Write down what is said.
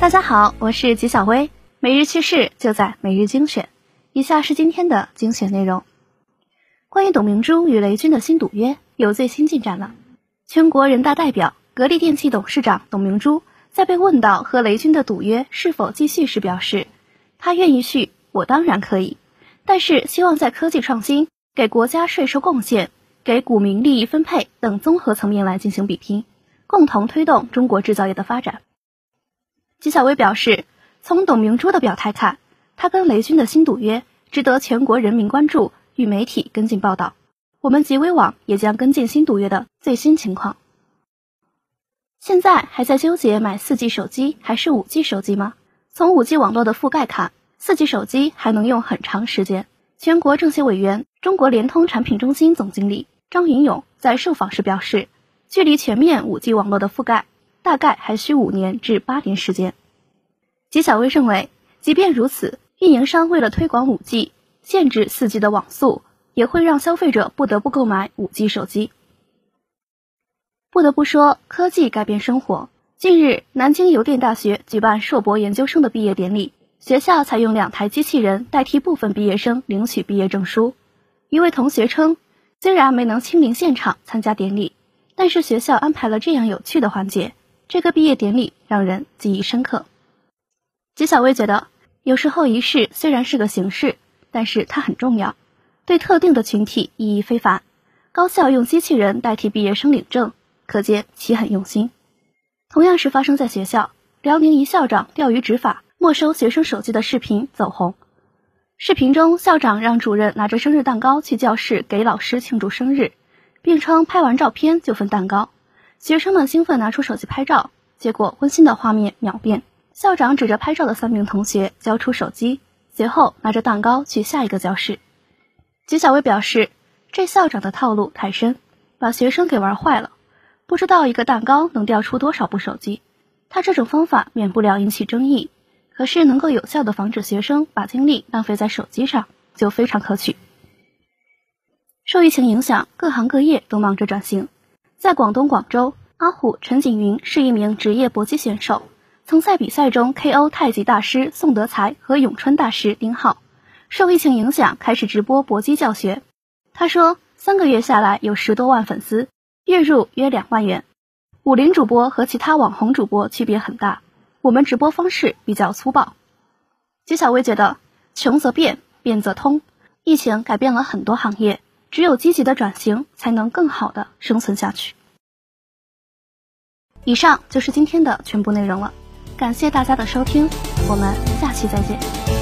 大家好，我是吉小薇，每日趣事就在每日精选。以下是今天的精选内容：关于董明珠与雷军的新赌约有最新进展了。全国人大代表、格力电器董事长董明珠在被问到和雷军的赌约是否继续时表示，他愿意续，我当然可以，但是希望在科技创新、给国家税收贡献、给股民利益分配等综合层面来进行比拼，共同推动中国制造业的发展。纪晓薇表示，从董明珠的表态看，他跟雷军的新赌约值得全国人民关注与媒体跟进报道。我们极微网也将跟进新赌约的最新情况。现在还在纠结买四 G 手机还是五 G 手机吗？从五 G 网络的覆盖看，四 G 手机还能用很长时间。全国政协委员、中国联通产品中心总经理张云勇在受访时表示，距离全面五 G 网络的覆盖，大概还需五年至八年时间。纪晓薇认为，即便如此，运营商为了推广五 G，限制四 G 的网速。也会让消费者不得不购买五 G 手机。不得不说，科技改变生活。近日，南京邮电大学举办硕博研究生的毕业典礼，学校采用两台机器人代替部分毕业生领取毕业证书。一位同学称，虽然没能亲临现场参加典礼，但是学校安排了这样有趣的环节，这个毕业典礼让人记忆深刻。吉小薇觉得，有时候仪式虽然是个形式，但是它很重要。对特定的群体意义非凡，高校用机器人代替毕业生领证，可见其很用心。同样是发生在学校，辽宁一校长钓鱼执法没收学生手机的视频走红。视频中，校长让主任拿着生日蛋糕去教室给老师庆祝生日，并称拍完照片就分蛋糕。学生们兴奋拿出手机拍照，结果温馨的画面秒变。校长指着拍照的三名同学交出手机，随后拿着蛋糕去下一个教室。吉小薇表示，这校长的套路太深，把学生给玩坏了。不知道一个蛋糕能掉出多少部手机。他这种方法免不了引起争议，可是能够有效的防止学生把精力浪费在手机上，就非常可取。受疫情影响，各行各业都忙着转型。在广东广州，阿虎陈景云是一名职业搏击选手，曾在比赛中 KO 太极大师宋德才和咏春大师丁浩。受疫情影响，开始直播搏击教学。他说，三个月下来有十多万粉丝，月入约两万元。武林主播和其他网红主播区别很大，我们直播方式比较粗暴。纪晓薇觉得，穷则变，变则通。疫情改变了很多行业，只有积极的转型，才能更好的生存下去。以上就是今天的全部内容了，感谢大家的收听，我们下期再见。